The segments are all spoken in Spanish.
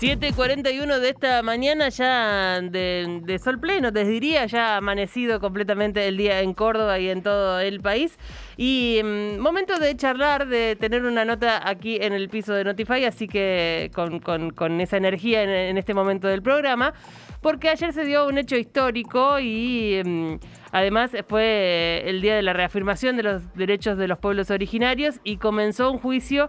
7.41 de esta mañana ya de, sol pleno, te diría, ya amanecido completamente el día en Córdoba y en todo el país. Y mm, momento de charlar, de tener una nota aquí en el piso de Notify, así que con, esa energía en, este momento del programa, porque ayer se dio un hecho histórico y mm, además fue el día de la reafirmación de los derechos de los pueblos originarios y comenzó un juicio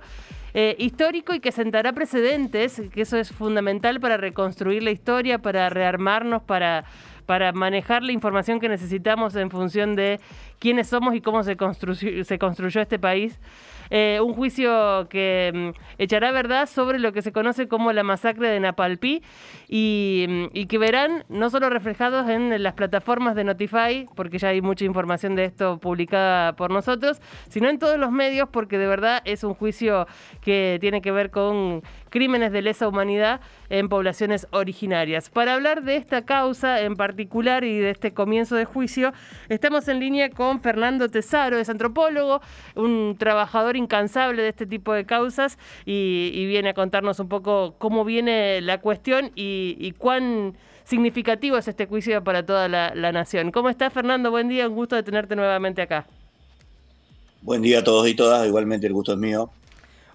eh, histórico y que sentará precedentes, que eso es fundamental para reconstruir la historia, para rearmarnos, para, para manejar la información que necesitamos en función de quiénes somos y cómo se, se construyó este país. Eh, un juicio que mm, echará verdad sobre lo que se conoce como la masacre de Napalpí y, mm, y, que verán no solo reflejados en las plataformas de Notify, porque ya hay mucha información de esto publicada por nosotros, sino en todos los medios, porque de verdad es un juicio que tiene que ver con crímenes de lesa humanidad en poblaciones originarias. Para hablar de esta causa en particular y de este comienzo de juicio, estamos en línea con Fernando Tesaro, es antropólogo, un trabajador incansable de este tipo de causas y, viene a contarnos un poco cómo viene la cuestión y, cuán significativo es este juicio para toda la, nación. ¿Cómo estás, Fernando? Buen día, un gusto de tenerte nuevamente acá. Buen día a todos y todas, igualmente el gusto es mío.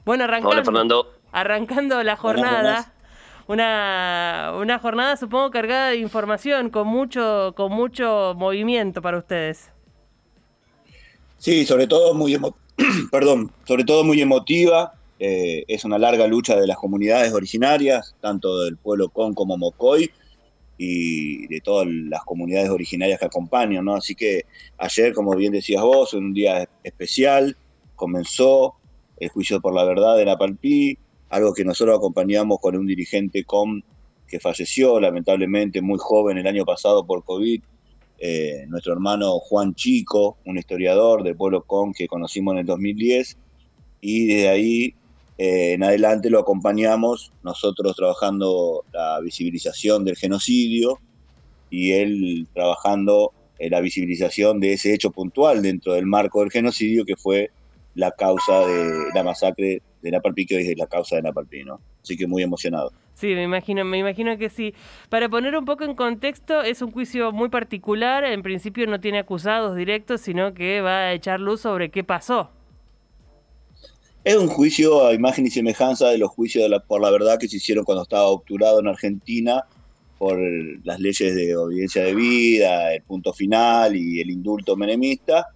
Bueno, arrancando. Hola, Fernando arrancando la jornada. Una, una jornada supongo cargada de información, con mucho, con mucho movimiento para ustedes. Sí, sobre todo muy perdón, sobre todo muy emotiva. Eh, es una larga lucha de las comunidades originarias, tanto del pueblo Con como Mocoy, y de todas las comunidades originarias que acompañan, ¿no? Así que ayer, como bien decías vos, un día especial, comenzó el juicio por la verdad de la Palpí, algo que nosotros acompañamos con un dirigente com que falleció lamentablemente muy joven el año pasado por COVID, eh, nuestro hermano Juan Chico, un historiador del pueblo com que conocimos en el 2010, y desde ahí eh, en adelante lo acompañamos, nosotros trabajando la visibilización del genocidio y él trabajando en la visibilización de ese hecho puntual dentro del marco del genocidio que fue la causa de la masacre de Napalpí, que hoy es la causa de Napalpí, ¿no? Así que muy emocionado. Sí, me imagino, me imagino que sí. Para poner un poco en contexto, es un juicio muy particular. En principio no tiene acusados directos, sino que va a echar luz sobre qué pasó. Es un juicio a imagen y semejanza de los juicios por la verdad que se hicieron cuando estaba obturado en Argentina por las leyes de obediencia de vida, el punto final y el indulto menemista.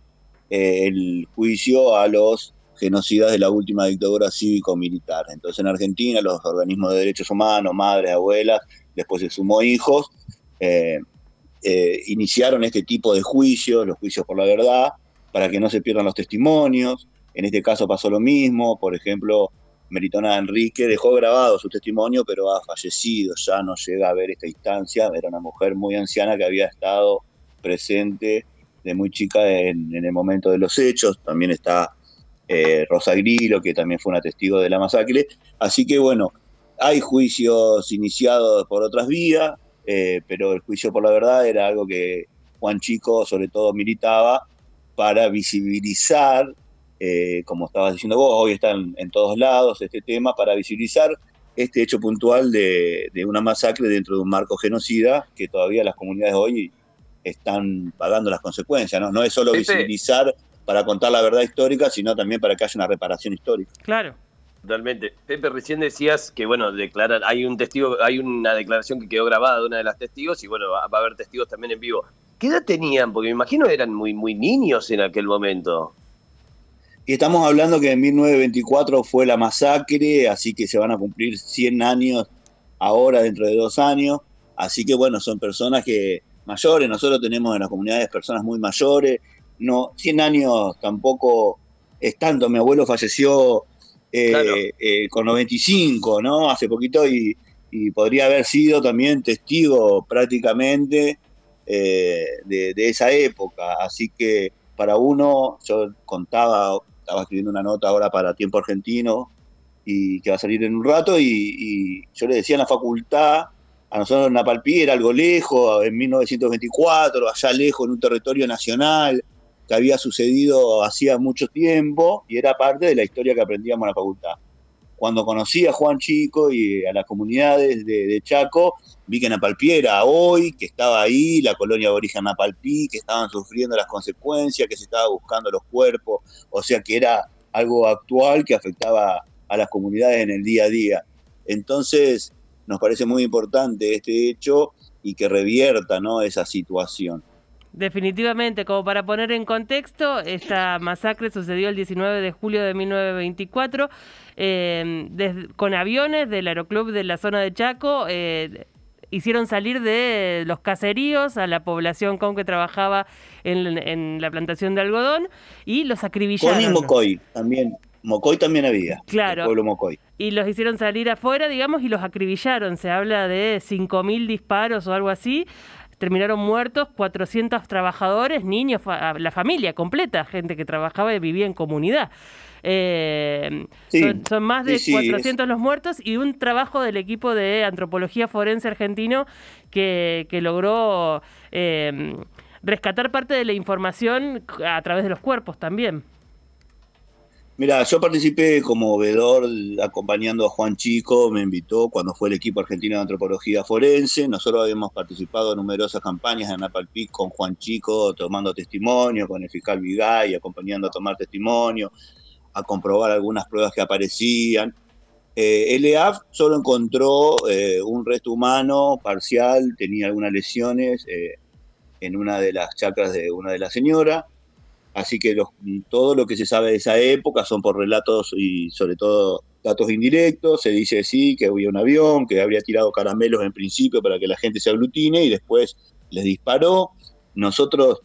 El juicio a los genocidas de la última dictadura cívico-militar. Entonces en Argentina los organismos de derechos humanos, madres, abuelas, después se sumó hijos, eh, eh, iniciaron este tipo de juicios, los juicios por la verdad, para que no se pierdan los testimonios. En este caso pasó lo mismo, por ejemplo, Meritona Enrique dejó grabado su testimonio, pero ha fallecido, ya no llega a ver esta instancia, era una mujer muy anciana que había estado presente de muy chica en, el momento de los hechos, también está eh, Rosa Grillo, que también fue una testigo de la masacre. Así que bueno, hay juicios iniciados por otras vías, eh, pero el juicio por la verdad era algo que Juan Chico sobre todo militaba para visibilizar, eh, como estabas diciendo vos, hoy están en todos lados este tema, para visibilizar este hecho puntual de, una masacre dentro de un marco genocida que todavía las comunidades hoy están pagando las consecuencias. No, no es solo visibilizar para contar la verdad histórica, sino también para que haya una reparación histórica. Claro. Totalmente. Pepe, recién decías que, bueno, declarar, hay un testigo, hay una declaración que quedó grabada de una de las testigos y, bueno, va, a haber testigos también en vivo. ¿Qué edad tenían? Porque me imagino eran muy, muy niños en aquel momento. Y estamos hablando que en 1924 fue la masacre, así que se van a cumplir 100 años ahora, dentro de dos años. Así que, bueno, son personas que mayores, nosotros tenemos en las comunidades personas muy mayores, no, 100 años tampoco es tanto. Mi abuelo falleció eh, eh, con 95, ¿no? Hace poquito y, podría haber sido también testigo prácticamente eh, de, esa época. Así que para uno, yo contaba, estaba escribiendo una nota ahora para Tiempo Argentino y que va a salir en un rato y, y yo le decía en la facultad, a nosotros Napalpí era algo lejos, en 1924, allá lejos en un territorio nacional, que había sucedido hacía mucho tiempo y era parte de la historia que aprendíamos en la facultad. Cuando conocí a Juan Chico y a las comunidades de, Chaco, vi que Napalpí era hoy, que estaba ahí, la colonia de Napalpí, que estaban sufriendo las consecuencias, que se estaba buscando los cuerpos, o sea que era algo actual que afectaba a las comunidades en el día a día. Entonces, nos parece muy importante este hecho y que revierta ¿no? esa situación. Definitivamente, como para poner en contexto, esta masacre sucedió el 19 de julio de 1924 eh, con aviones del aeroclub de la zona de Chaco. Eh, hicieron salir de los caseríos a la población con que trabajaba en, la plantación de algodón y los acribillaron. Con también. Mocoy también había. Claro. El pueblo Mocoy. Y los hicieron salir afuera, digamos, y los acribillaron. Se habla de 5.000 disparos o algo así terminaron muertos 400 trabajadores, niños, la familia completa, gente que trabajaba y vivía en comunidad. Eh, son, más de 400 los muertos y un trabajo del equipo de antropología forense argentino que, logró eh, rescatar parte de la información a través de los cuerpos también. Mira, yo participé como vedor acompañando a Juan Chico, me invitó cuando fue el equipo argentino de antropología forense. Nosotros habíamos participado en numerosas campañas en Napalpí con Juan Chico, tomando testimonio, con el fiscal Vigay, acompañando a tomar testimonio, a comprobar algunas pruebas que aparecían. Eh, el EAF solo encontró eh, un resto humano parcial, tenía algunas lesiones eh, en una de las chacras de una de las señoras Así que todo lo que se sabe de esa época son por relatos y sobre todo datos indirectos. Se dice sí, que había un avión, que habría tirado caramelos en principio para que la gente se aglutine y después les disparó. Nosotros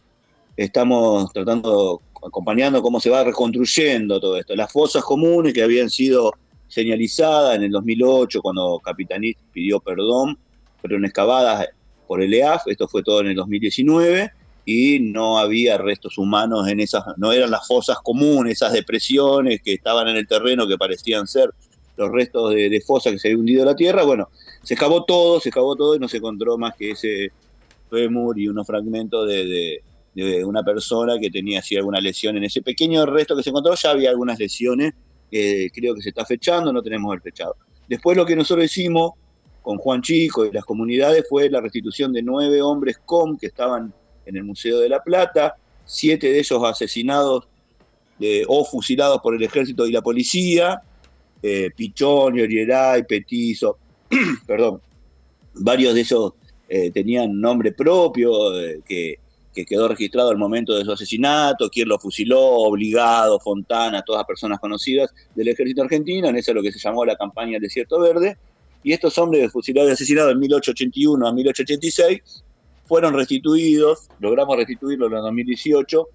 estamos tratando, acompañando cómo se va reconstruyendo todo esto. Las fosas comunes que habían sido señalizadas en el 2008 cuando Capitanit pidió perdón, fueron excavadas por el EAF, esto fue todo en el 2019 y no había restos humanos en esas, no eran las fosas comunes, esas depresiones que estaban en el terreno que parecían ser los restos de, de fosa que se había hundido la tierra. Bueno, se excavó todo, se excavó todo y no se encontró más que ese fémur y unos fragmentos de, una persona que tenía así alguna lesión en ese pequeño resto que se encontró. Ya había algunas lesiones, que creo que se está fechando, no tenemos el fechado. Después lo que nosotros hicimos con Juan Chico y las comunidades fue la restitución de nueve hombres com que estaban en el Museo de la Plata, siete de ellos asesinados o fusilados por el ejército y la policía, eh, Pichón, Orieray, Petizo, perdón, varios de ellos eh, tenían nombre propio, eh, que, quedó registrado al momento de su asesinato, quién lo fusiló, Obligado, Fontana, todas personas conocidas del ejército argentino, en eso es lo que se llamó la campaña del Desierto Verde, y estos hombres fusilados y asesinados en 1881 a 1886 fueron restituidos, logramos restituirlos en el 2018,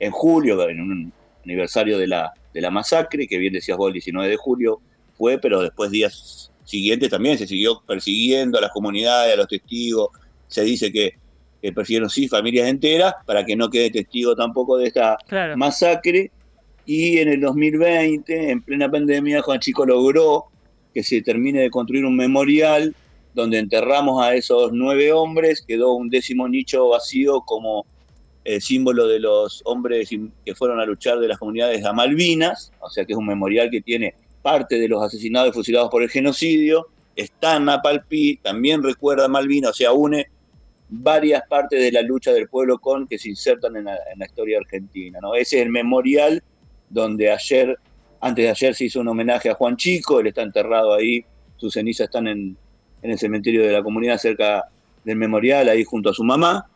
en julio, en un aniversario de la, de la masacre, que bien decías vos, el 19 de julio fue, pero después días siguientes también se siguió persiguiendo a las comunidades, a los testigos, se dice que, persiguieron sí familias enteras para que no quede testigo tampoco de esta masacre. Y en el 2020, en plena pandemia, Juan Chico logró que se termine de construir un memorial donde enterramos a esos nueve hombres, quedó un décimo nicho vacío como eh, símbolo de los hombres que fueron a luchar de las comunidades de Malvinas, o sea que es un memorial que tiene parte de los asesinados y fusilados por el genocidio, está en Napalpí, también recuerda a Malvinas, o sea, une varias partes de la lucha del pueblo con que se insertan en la, en la historia argentina. ¿no? Ese es el memorial donde ayer, antes de ayer se hizo un homenaje a Juan Chico, él está enterrado ahí, sus cenizas están en, en el cementerio de la comunidad cerca del memorial, ahí junto a su mamá.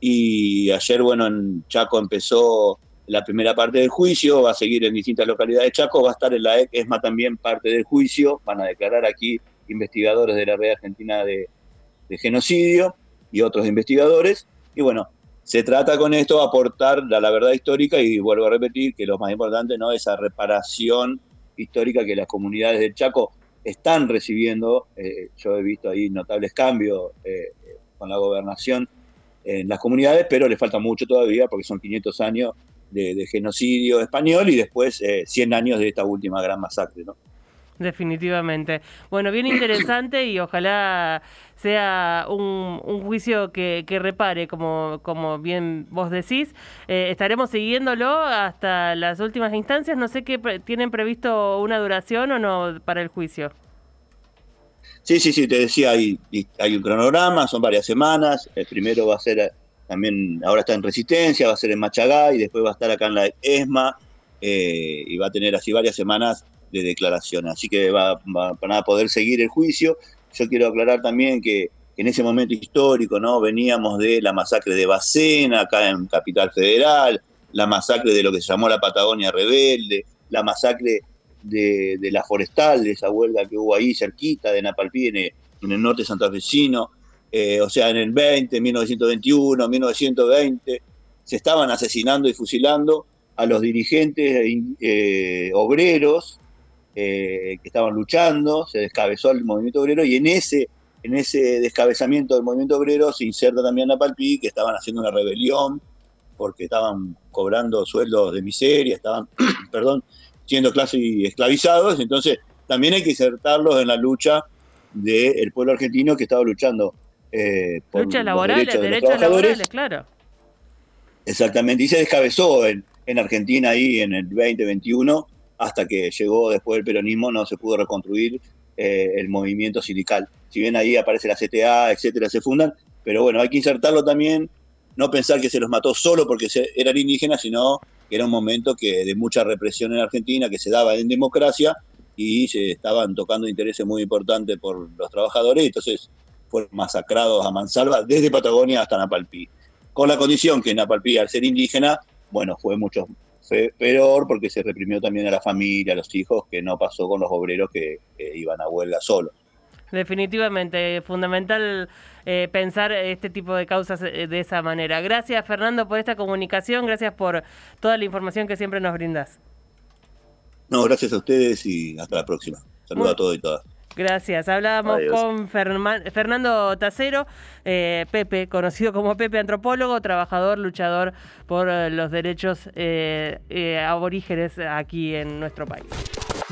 Y ayer, bueno, en Chaco empezó la primera parte del juicio, va a seguir en distintas localidades de Chaco, va a estar en la ESMA también parte del juicio, van a declarar aquí investigadores de la red argentina de, genocidio y otros investigadores. Y bueno, se trata con esto de aportar a la verdad histórica y vuelvo a repetir que lo más importante no es esa reparación histórica que las comunidades del Chaco están recibiendo, eh, yo he visto ahí notables cambios eh, con la gobernación en las comunidades, pero le falta mucho todavía porque son 500 años de, genocidio español y después 100 eh, años de esta última gran masacre. ¿no? Definitivamente. Bueno, bien interesante y ojalá sea un, juicio que, repare, como, como bien vos decís. Eh, estaremos siguiéndolo hasta las últimas instancias. No sé qué tienen previsto una duración o no para el juicio. Sí, sí, sí, te decía, hay, hay un cronograma, son varias semanas. El primero va a ser eh, también, ahora está en Resistencia, va a ser en Machagá y después va a estar acá en la ESMA eh, y va a tener así varias semanas de declaración. Así que va, poder seguir el juicio. Yo quiero aclarar también que en ese momento histórico, ¿no? Veníamos de la masacre de Bacena, acá en Capital Federal, la masacre de lo que se llamó la Patagonia Rebelde, la masacre de, la Forestal, de esa huelga que hubo ahí cerquita de Napalpí, en el, norte santafesino, eh, o sea, en el 20, 1921, 1920, se estaban asesinando y fusilando a los dirigentes eh, obreros eh, que estaban luchando, se descabezó el movimiento obrero y en ese, en ese descabezamiento del movimiento obrero se inserta también la Palpí, que estaban haciendo una rebelión porque estaban cobrando sueldos de miseria, estaban, perdón, siendo clase esclavizados, entonces también hay que insertarlos en la lucha del pueblo argentino que estaba luchando eh, por lucha laborales, derechos, derechos laborales, claro. Exactamente, y se descabezó en, en Argentina ahí en el 2021 hasta que llegó después el peronismo, no se pudo reconstruir eh, el movimiento sindical. Si bien ahí aparece la CTA, etcétera, se fundan, pero bueno, hay que insertarlo también, no pensar que se los mató solo porque eran indígenas, sino que era un momento que de mucha represión en Argentina, que se daba en democracia y se estaban tocando intereses muy importantes por los trabajadores, entonces fueron masacrados a mansalva desde Patagonia hasta Napalpí. Con la condición que Napalpí, al ser indígena, bueno, fue mucho peor porque se reprimió también a la familia, a los hijos, que no pasó con los obreros que, iban a huelga solos. Definitivamente, fundamental eh, pensar este tipo de causas eh, de esa manera. Gracias Fernando por esta comunicación, gracias por toda la información que siempre nos brindas. No, gracias a ustedes y hasta la próxima. Saludos a todos y todas. Gracias. Hablábamos con Fernando Tacero, eh, Pepe, conocido como Pepe, antropólogo, trabajador, luchador por eh, los derechos eh, aborígenes aquí en nuestro país.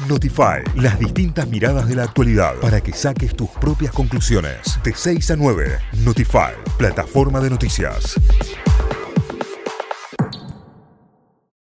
Notify, las distintas miradas de la actualidad para que saques tus propias conclusiones. De 6 a 9, Notify, plataforma de noticias.